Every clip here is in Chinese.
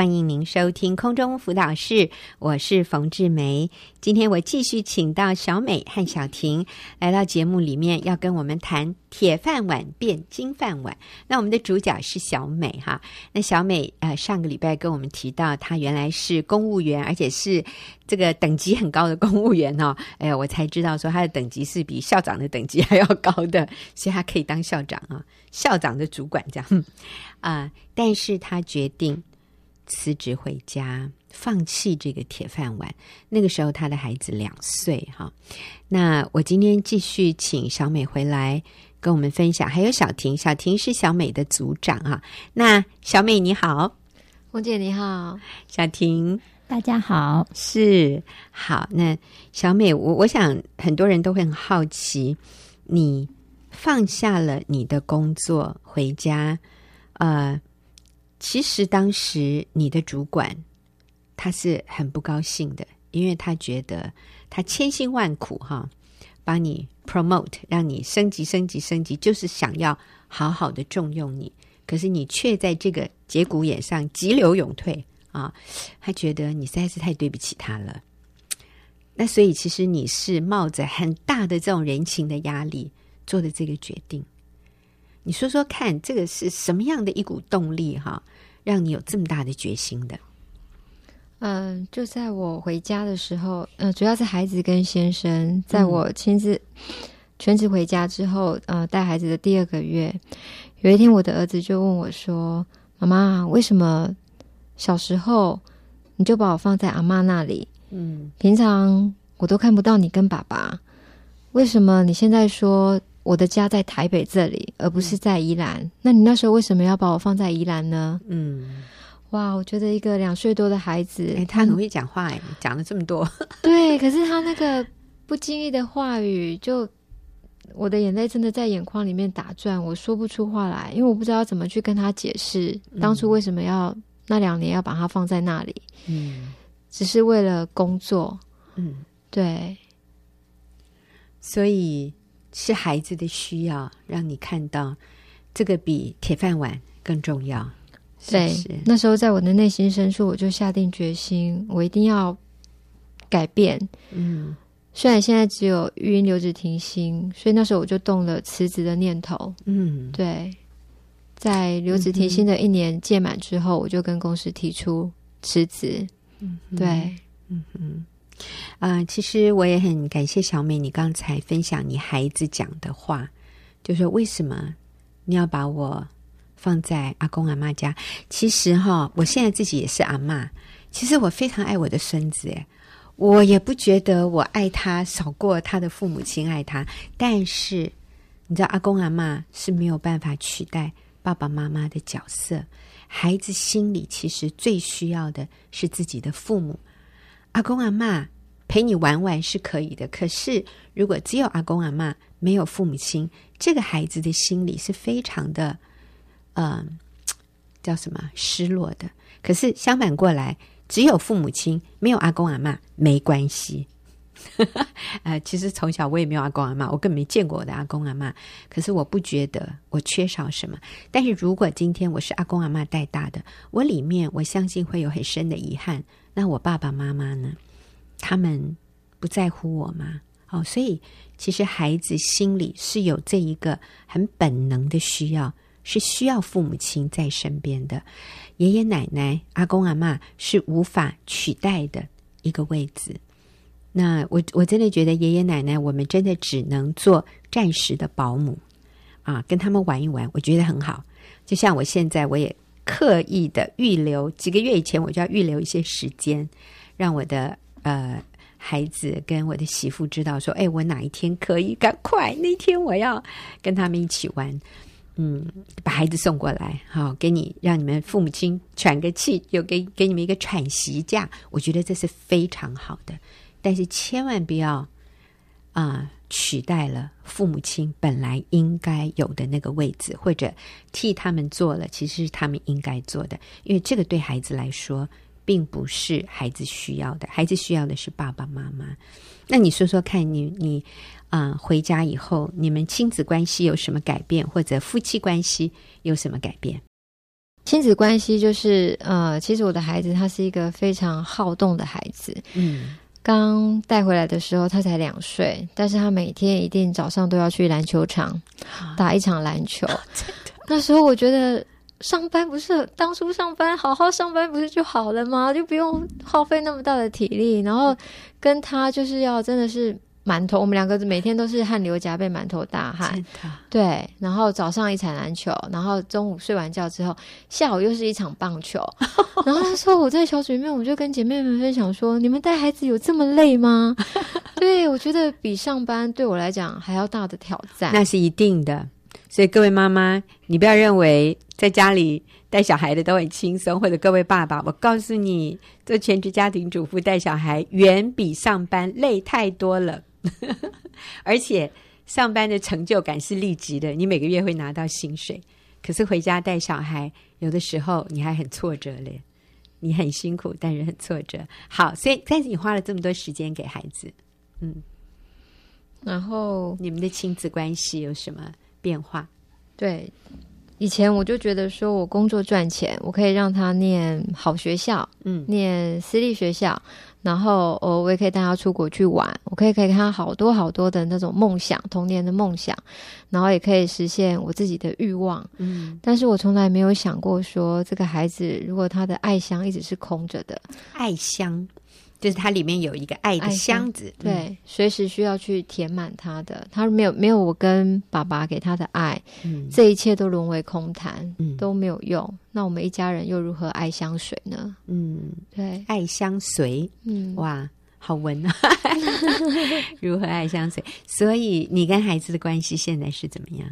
欢迎您收听空中辅导室，我是冯志梅。今天我继续请到小美和小婷来到节目里面，要跟我们谈铁饭碗变金饭碗。那我们的主角是小美哈。那小美呃上个礼拜跟我们提到，她原来是公务员，而且是这个等级很高的公务员哦。哎呀，我才知道说她的等级是比校长的等级还要高的，所以她可以当校长啊，校长的主管这样 啊、但是她决定。辞职回家，放弃这个铁饭碗。那个时候，他的孩子两岁哈。那我今天继续请小美回来跟我们分享，还有小婷，小婷是小美的组长啊。那小美你好，红姐你好，小婷大家好，是好。那小美，我我想很多人都会很好奇，你放下了你的工作回家，呃。其实当时你的主管他是很不高兴的，因为他觉得他千辛万苦哈，帮你 promote，让你升级、升级、升级，就是想要好好的重用你。可是你却在这个节骨眼上急流勇退啊，他觉得你实在是太对不起他了。那所以其实你是冒着很大的这种人情的压力做的这个决定。你说说看，这个是什么样的一股动力哈，让你有这么大的决心的？嗯、呃，就在我回家的时候，嗯、呃，主要是孩子跟先生，在我亲自全职回家之后，呃，带孩子的第二个月，有一天我的儿子就问我说：“妈妈，为什么小时候你就把我放在阿妈那里？嗯，平常我都看不到你跟爸爸，为什么你现在说？”我的家在台北这里，而不是在宜兰。嗯、那你那时候为什么要把我放在宜兰呢？嗯，哇，我觉得一个两岁多的孩子，哎，他很会讲话，哎，讲了这么多。对，可是他那个不经意的话语，就我的眼泪真的在眼眶里面打转，我说不出话来，因为我不知道怎么去跟他解释当初为什么要、嗯、那两年要把他放在那里。嗯，只是为了工作。嗯，对，所以。是孩子的需要，让你看到这个比铁饭碗更重要。对，那时候在我的内心深处，我就下定决心，我一定要改变。嗯，虽然现在只有育婴留职停薪，所以那时候我就动了辞职的念头。嗯，对，在留职停薪的一年届满之后，嗯、我就跟公司提出辞职。嗯，对，嗯哼。啊、其实我也很感谢小美，你刚才分享你孩子讲的话，就说为什么你要把我放在阿公阿妈家？其实哈，我现在自己也是阿嬷，其实我非常爱我的孙子，诶，我也不觉得我爱他少过他的父母亲爱他，但是你知道，阿公阿嬷是没有办法取代爸爸妈妈的角色，孩子心里其实最需要的是自己的父母。阿公阿嬷陪你玩玩是可以的，可是如果只有阿公阿嬷没有父母亲，这个孩子的心里是非常的，嗯、叫什么失落的。可是相反过来，只有父母亲没有阿公阿嬷没关系。呃，其实从小我也没有阿公阿妈，我更没见过我的阿公阿妈。可是我不觉得我缺少什么。但是如果今天我是阿公阿妈带大的，我里面我相信会有很深的遗憾。那我爸爸妈妈呢？他们不在乎我吗？哦，所以其实孩子心里是有这一个很本能的需要，是需要父母亲在身边的。爷爷奶奶、阿公阿嬷是无法取代的一个位置。那我我真的觉得爷爷奶奶，我们真的只能做暂时的保姆啊，跟他们玩一玩，我觉得很好。就像我现在，我也。刻意的预留几个月以前，我就要预留一些时间，让我的呃孩子跟我的媳妇知道说，哎，我哪一天可以，赶快那天我要跟他们一起玩，嗯，把孩子送过来，好，给你让你们父母亲喘个气，有给给你们一个喘息假，我觉得这是非常好的，但是千万不要啊。取代了父母亲本来应该有的那个位置，或者替他们做了其实是他们应该做的，因为这个对孩子来说并不是孩子需要的，孩子需要的是爸爸妈妈。那你说说看你，你你啊回家以后，你们亲子关系有什么改变，或者夫妻关系有什么改变？亲子关系就是呃，其实我的孩子他是一个非常好动的孩子。嗯，刚带回来的时候他才两岁，但是他每天一定早上都要去篮球场打一场篮球。那时候我觉得上班不是当初上班好好上班不是就好了吗？就不用耗费那么大的体力，然后跟他就是要真的是。馒头，我们两个每天都是汗流浃背、满头大汗。对，然后早上一场篮球，然后中午睡完觉之后，下午又是一场棒球。然后那时候我在小组里面，我就跟姐妹们分享说：“你们带孩子有这么累吗？”对，我觉得比上班对我来讲还要大的挑战。那是一定的。所以各位妈妈，你不要认为在家里带小孩的都很轻松，或者各位爸爸，我告诉你，做全职家庭主妇带小孩远比上班累太多了。而且上班的成就感是立即的，你每个月会拿到薪水。可是回家带小孩，有的时候你还很挫折嘞。你很辛苦，但是很挫折。好，所以但是你花了这么多时间给孩子，嗯，然后你们的亲子关系有什么变化？对，以前我就觉得说我工作赚钱，我可以让他念好学校，嗯，念私立学校。然后，我我也可以带他出国去玩，我可以可以看他好多好多的那种梦想，童年的梦想，然后也可以实现我自己的欲望。嗯，但是我从来没有想过说，这个孩子如果他的爱箱一直是空着的，爱箱。就是它里面有一个爱的箱子，对，嗯、随时需要去填满它的。他没有没有我跟爸爸给他的爱，嗯、这一切都沦为空谈，嗯、都没有用。那我们一家人又如何爱相随呢？嗯，对，爱相随，嗯，哇，好文啊！如何爱相随？所以你跟孩子的关系现在是怎么样？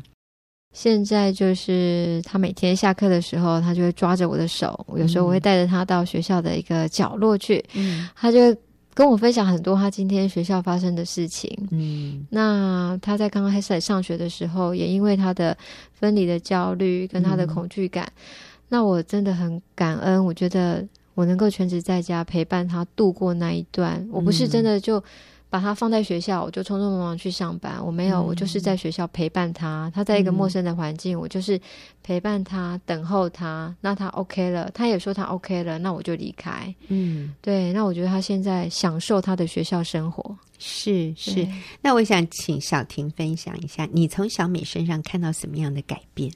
现在就是他每天下课的时候，他就会抓着我的手。有时候我会带着他到学校的一个角落去，嗯，他就跟我分享很多他今天学校发生的事情。嗯，那他在刚刚开始上学的时候，也因为他的分离的焦虑跟他的恐惧感，嗯，那我真的很感恩。我觉得我能够全职在家陪伴他度过那一段，我不是真的就。把他放在学校，我就匆匆忙忙去上班。我没有，我就是在学校陪伴他。他在一个陌生的环境，我就是陪伴他，等候他。那他 OK 了，他也说他 OK 了，那我就离开。嗯，对。那我觉得他现在享受他的学校生活。是是。那我想请小婷分享一下，你从小美身上看到什么样的改变？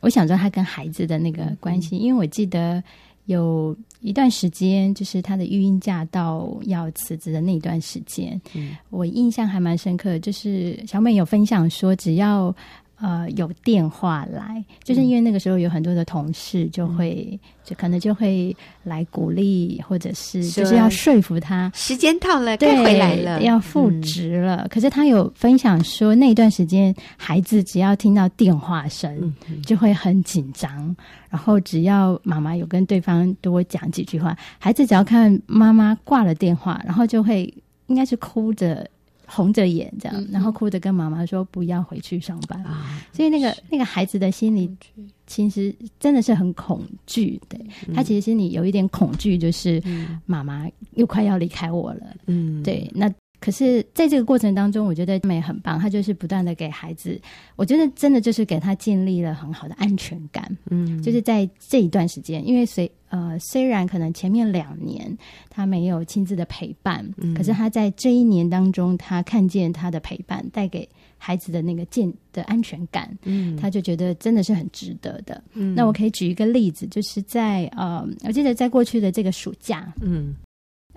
我想说他跟孩子的那个关系，因为我记得。有一段时间，就是他的育婴假到要辞职的那段时间，嗯，我印象还蛮深刻。就是小美有分享说，只要。呃，有电话来，就是因为那个时候有很多的同事就会，嗯、就可能就会来鼓励，或者是就是要说服他，时间到了，对，该回来了，要复职了。嗯、可是他有分享说，那段时间孩子只要听到电话声，就会很紧张。嗯、然后只要妈妈有跟对方多讲几句话，孩子只要看妈妈挂了电话，然后就会应该是哭着。红着眼这样，然后哭着跟妈妈说不要回去上班。啊、所以那个那个孩子的心里其实真的是很恐惧，对、嗯、他其实心里有一点恐惧，就是妈妈又快要离开我了。嗯，对，那。可是，在这个过程当中，我觉得美很棒。她就是不断的给孩子，我觉得真的就是给他建立了很好的安全感。嗯，就是在这一段时间，因为虽呃虽然可能前面两年他没有亲自的陪伴，嗯，可是他在这一年当中，他看见他的陪伴带给孩子的那个健的安全感，嗯，他就觉得真的是很值得的。嗯，那我可以举一个例子，就是在呃，我记得在过去的这个暑假，嗯。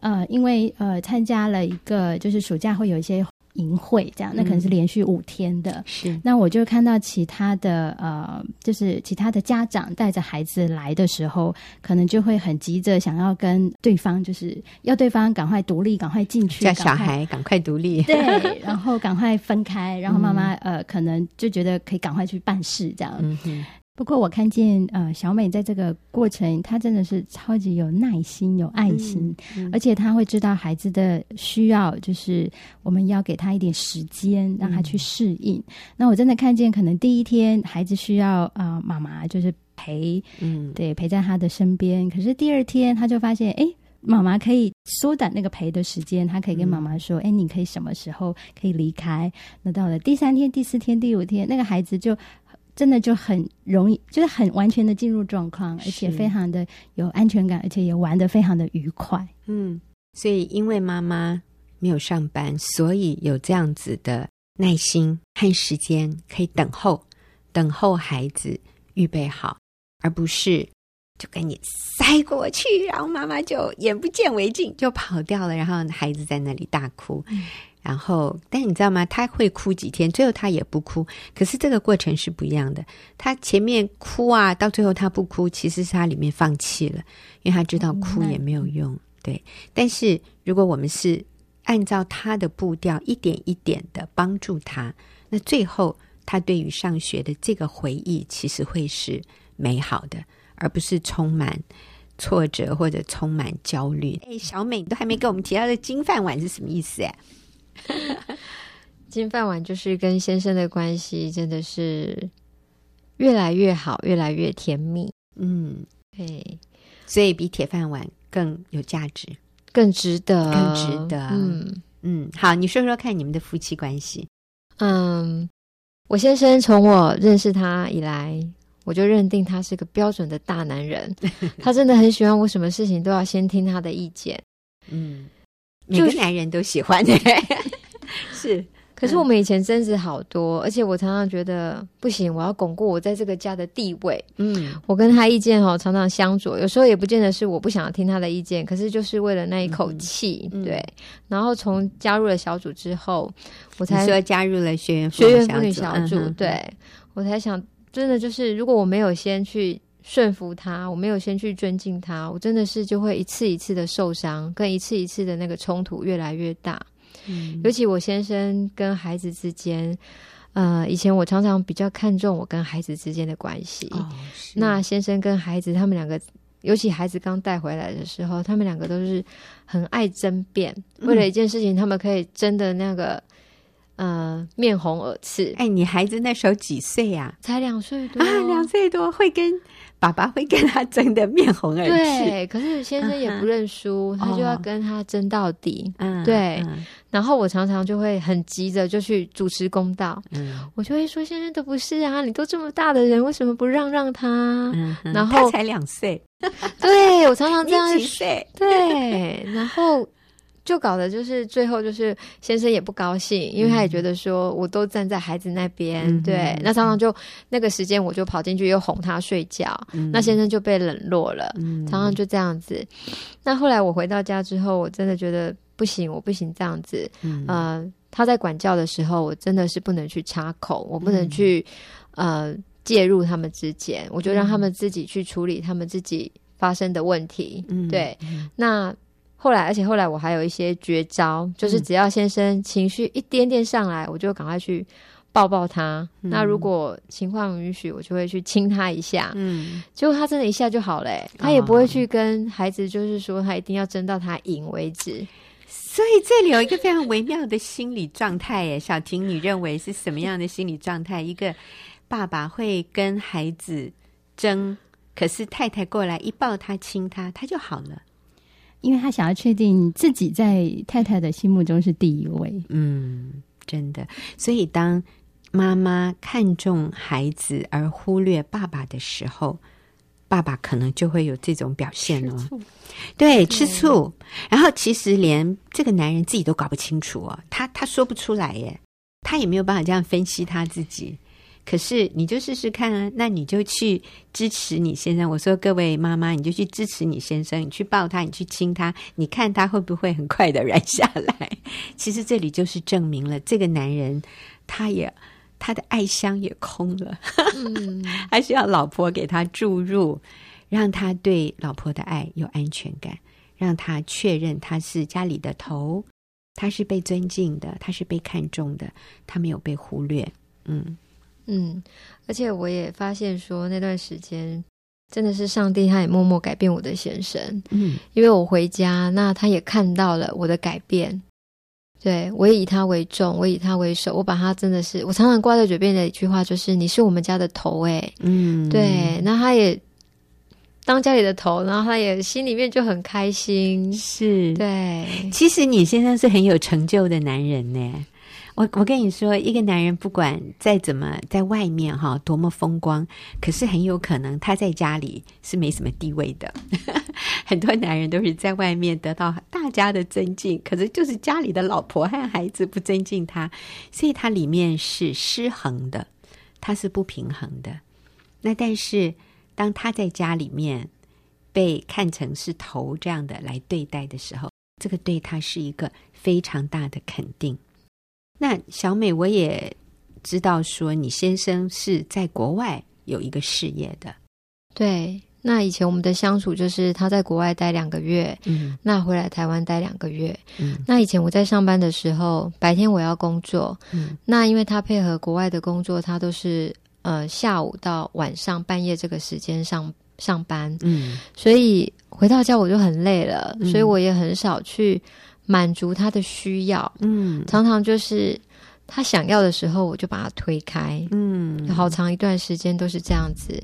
呃，因为呃，参加了一个就是暑假会有一些营会，这样，那可能是连续五天的。是，那我就看到其他的呃，就是其他的家长带着孩子来的时候，可能就会很急着想要跟对方，就是要对方赶快独立，赶快进去，叫小孩赶快独立，对，然后赶快分开，然后妈妈呃，可能就觉得可以赶快去办事，这样。不过我看见呃小美在这个过程，她真的是超级有耐心、有爱心，嗯嗯、而且她会知道孩子的需要，就是我们要给他一点时间，让他去适应。嗯、那我真的看见，可能第一天孩子需要啊、呃、妈妈就是陪，嗯，对，陪在他的身边。可是第二天他就发现，哎，妈妈可以缩短那个陪的时间，她可以跟妈妈说，哎、嗯，你可以什么时候可以离开？那到了第三天、第四天、第五天，那个孩子就。真的就很容易，就是很完全的进入状况，而且非常的有安全感，而且也玩的非常的愉快。嗯，所以因为妈妈没有上班，所以有这样子的耐心和时间可以等候，等候孩子预备好，而不是就给你塞过去，然后妈妈就眼不见为净就跑掉了，然后孩子在那里大哭。嗯然后，但你知道吗？他会哭几天，最后他也不哭。可是这个过程是不一样的。他前面哭啊，到最后他不哭，其实是他里面放弃了，因为他知道哭也没有用。对。但是如果我们是按照他的步调，一点一点的帮助他，那最后他对于上学的这个回忆，其实会是美好的，而不是充满挫折或者充满焦虑。哎，小美，你都还没给我们提到的金饭碗是什么意思？哎。金饭碗就是跟先生的关系真的是越来越好，越来越甜蜜。嗯，对，所以比铁饭碗更有价值，更值得，更值得。嗯嗯，好，你说说看你们的夫妻关系。嗯，我先生从我认识他以来，我就认定他是个标准的大男人。他真的很喜欢我，什么事情都要先听他的意见。嗯。每个男人都喜欢的，是。可是我们以前争执好多，而且我常常觉得不行，我要巩固我在这个家的地位。嗯，我跟他意见哈常常相左，有时候也不见得是我不想要听他的意见，可是就是为了那一口气。嗯、对。然后从加入了小组之后，我才说加入了学员学员妇女小组，嗯、对我才想，真的就是如果我没有先去。顺服他，我没有先去尊敬他，我真的是就会一次一次的受伤，跟一次一次的那个冲突越来越大。嗯，尤其我先生跟孩子之间，呃，以前我常常比较看重我跟孩子之间的关系。哦，那先生跟孩子他们两个，尤其孩子刚带回来的时候，他们两个都是很爱争辩，嗯，为了一件事情，他们可以争的那个。呃，面红耳赤。哎，你孩子那时候几岁呀？才两岁多啊，两岁多会跟爸爸会跟他争得面红耳赤。对，可是先生也不认输，他就要跟他争到底。嗯，对。然后我常常就会很急着就去主持公道。嗯，我就会说：“先生都不是啊，你都这么大的人，为什么不让让他？”嗯，然后他才两岁。对，我常常这样。对，然后。就搞得就是最后就是先生也不高兴，因为他也觉得说我都站在孩子那边，嗯、对，那常常就那个时间我就跑进去又哄他睡觉，嗯、那先生就被冷落了，嗯、常常就这样子。那后来我回到家之后，我真的觉得不行，我不行这样子。嗯、呃，他在管教的时候，我真的是不能去插口，我不能去、嗯、呃介入他们之间，我就让他们自己去处理他们自己发生的问题。嗯、对，那。后来，而且后来我还有一些绝招，就是只要先生情绪一点点上来，我就赶快去抱抱他。嗯、那如果情况允许，我就会去亲他一下。嗯，结果他真的一下就好了，他也不会去跟孩子，就是说他一定要争到他赢为止。所以这里有一个非常微妙的心理状态，诶，小婷，你认为是什么样的心理状态？一个爸爸会跟孩子争，可是太太过来一抱他亲他，他就好了。因为他想要确定自己在太太的心目中是第一位，嗯，真的。所以当妈妈看重孩子而忽略爸爸的时候，爸爸可能就会有这种表现哦。对，吃醋。然后其实连这个男人自己都搞不清楚哦，他他说不出来耶，他也没有办法这样分析他自己。可是你就试试看啊，那你就去支持你先生。我说各位妈妈，你就去支持你先生，你去抱他，你去亲他，你看他会不会很快的软下来？其实这里就是证明了这个男人，他也他的爱箱也空了，嗯，还需要老婆给他注入，让他对老婆的爱有安全感，让他确认他是家里的头，他是被尊敬的，他是被看重的，他没有被忽略，嗯。嗯，而且我也发现说，那段时间真的是上帝，他也默默改变我的先生。嗯，因为我回家，那他也看到了我的改变。对，我也以他为重，我以他为首，我把他真的是，我常常挂在嘴边的一句话就是：“你是我们家的头。”哎，嗯，对，那他也当家里的头，然后他也心里面就很开心。是，对，其实你先生是很有成就的男人呢。我我跟你说，一个男人不管再怎么在外面哈多么风光，可是很有可能他在家里是没什么地位的。很多男人都是在外面得到大家的尊敬，可是就是家里的老婆和孩子不尊敬他，所以他里面是失衡的，他是不平衡的。那但是当他在家里面被看成是头这样的来对待的时候，这个对他是一个非常大的肯定。那小美，我也知道说你先生是在国外有一个事业的。对，那以前我们的相处就是他在国外待两个月，嗯，那回来台湾待两个月。嗯，那以前我在上班的时候，白天我要工作，嗯，那因为他配合国外的工作，他都是呃下午到晚上半夜这个时间上上班，嗯，所以回到家我就很累了，嗯，所以我也很少去。满足他的需要，嗯，常常就是他想要的时候，我就把他推开，嗯，好长一段时间都是这样子。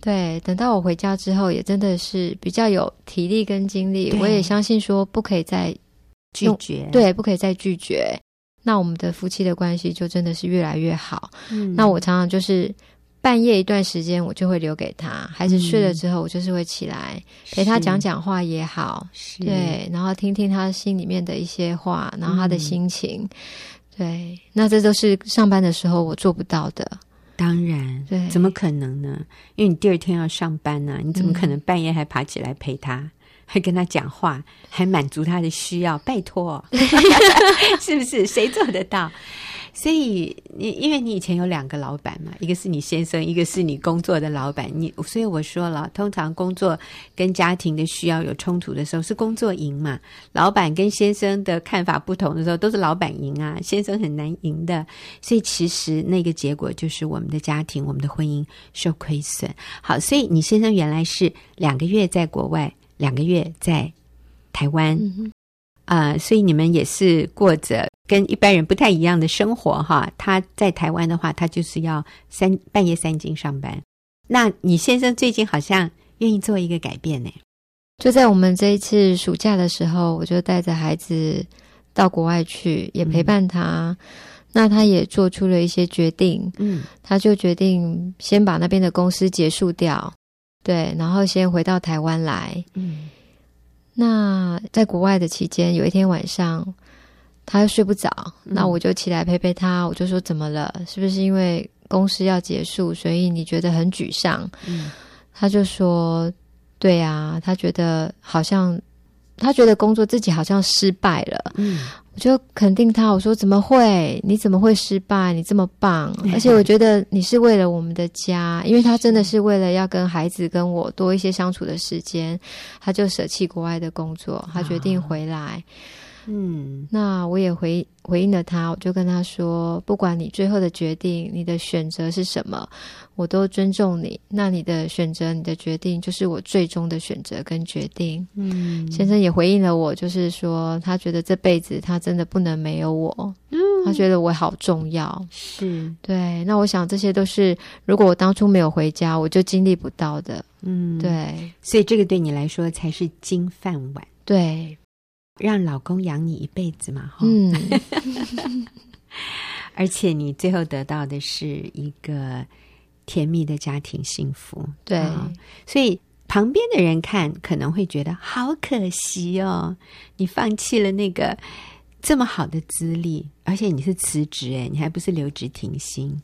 对，等到我回家之后，也真的是比较有体力跟精力。我也相信说，不可以再拒绝，对，不可以再拒绝。那我们的夫妻的关系就真的是越来越好。嗯，那我常常就是。半夜一段时间，我就会留给他。孩子睡了之后，我就是会起来陪他讲讲话也好，对，然后听听他心里面的一些话，然后他的心情，嗯、对，那这都是上班的时候我做不到的。当然，对，怎么可能呢？因为你第二天要上班呢、啊，你怎么可能半夜还爬起来陪他，嗯、还跟他讲话，还满足他的需要？拜托，是不是？谁做得到？所以你因为你以前有两个老板嘛，一个是你先生，一个是你工作的老板。你所以我说了，通常工作跟家庭的需要有冲突的时候，是工作赢嘛。老板跟先生的看法不同的时候，都是老板赢啊，先生很难赢的。所以其实那个结果就是我们的家庭、我们的婚姻受亏损。好，所以你先生原来是两个月在国外，两个月在台湾，呃，所以你们也是过着。跟一般人不太一样的生活哈，他在台湾的话，他就是要三半夜三更上班。那你先生最近好像愿意做一个改变呢？就在我们这一次暑假的时候，我就带着孩子到国外去，也陪伴他。嗯、那他也做出了一些决定，嗯，他就决定先把那边的公司结束掉，对，然后先回到台湾来。嗯，那在国外的期间，有一天晚上。他又睡不着，那我就起来陪陪他。我就说：“怎么了？是不是因为公司要结束，所以你觉得很沮丧？”嗯，他就说：“对啊，他觉得好像他觉得工作自己好像失败了。”嗯，我就肯定他，我说：“怎么会？你怎么会失败？你这么棒！而且我觉得你是为了我们的家，因为他真的是为了要跟孩子跟我多一些相处的时间，他就舍弃国外的工作，他决定回来。”嗯，那我也回回应了他，我就跟他说，不管你最后的决定，你的选择是什么，我都尊重你。那你的选择，你的决定，就是我最终的选择跟决定。嗯，先生也回应了我，就是说他觉得这辈子他真的不能没有我，嗯，他觉得我好重要。是，对。那我想这些都是，如果我当初没有回家，我就经历不到的。嗯，对。所以这个对你来说才是金饭碗。对。让老公养你一辈子嘛，哈，嗯，而且你最后得到的是一个甜蜜的家庭幸福，对，所以旁边的人看可能会觉得好可惜哦，你放弃了那个这么好的资历，而且你是辞职哎，你还不是留职停薪，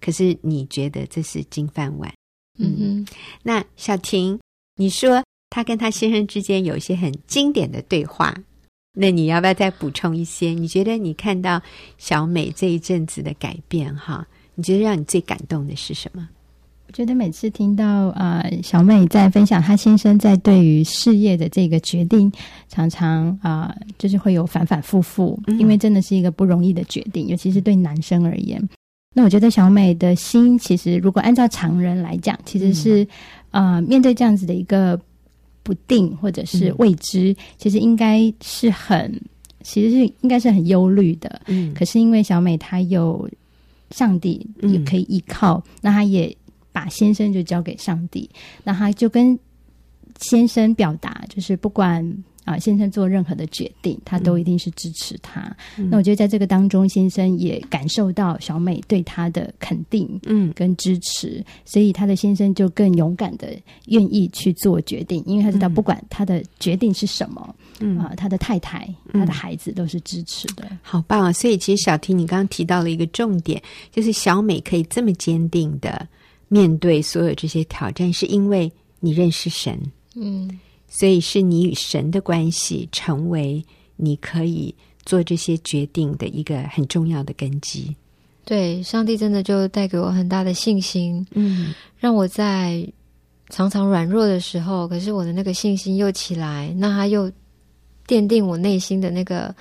可是你觉得这是金饭碗，嗯。嗯，那小婷，你说她跟她先生之间有一些很经典的对话。那你要不要再补充一些？你觉得你看到小美这一阵子的改变，哈，你觉得让你最感动的是什么？我觉得每次听到呃小美在分享她先生在对于事业的这个决定，常常啊、呃、就是会有反反复复，因为真的是一个不容易的决定，尤其是对男生而言。那我觉得小美的心，其实如果按照常人来讲，其实是呃面对这样子的一个。不定或者是未知，嗯、其实应该是很，其实是应该是很忧虑的。嗯，可是因为小美她有上帝也可以依靠，嗯、那她也把先生就交给上帝，那她就跟先生表达，就是不管啊，先生做任何的决定，他都一定是支持他。嗯、那我觉得在这个当中，先生也感受到小美对他的肯定，嗯，跟支持，嗯、所以他的先生就更勇敢的愿意去做决定，因为他知道不管他的决定是什么，嗯。啊，他的太太、他的孩子都是支持的，嗯、好棒啊！所以其实小婷，你刚刚提到了一个重点，就是小美可以这么坚定的面对所有这些挑战，是因为你认识神，嗯。所以是你与神的关系，成为你可以做这些决定的一个很重要的根基。对，上帝真的就带给我很大的信心，嗯，让我在常常软弱的时候，可是我的那个信心又起来，那他又奠定我内心的那个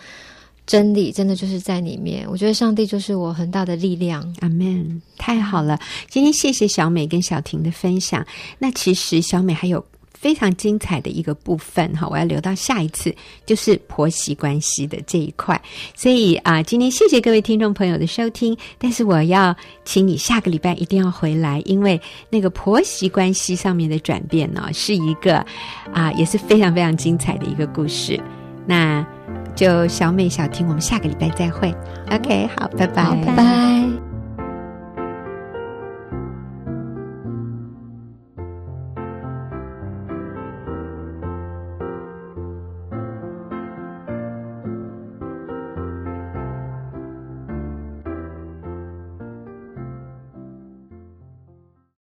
真理，真的就是在里面。我觉得上帝就是我很大的力量。阿门，太好了！今天谢谢小美跟小婷的分享。那其实小美还有。非常精彩的一个部分哈，我要留到下一次，就是婆媳关系的这一块。所以啊，今天谢谢各位听众朋友的收听，但是我要请你下个礼拜一定要回来，因为那个婆媳关系上面的转变呢，是一个啊，也是非常非常精彩的一个故事。那就小美、小婷，我们下个礼拜再会。OK，好，拜拜，拜拜。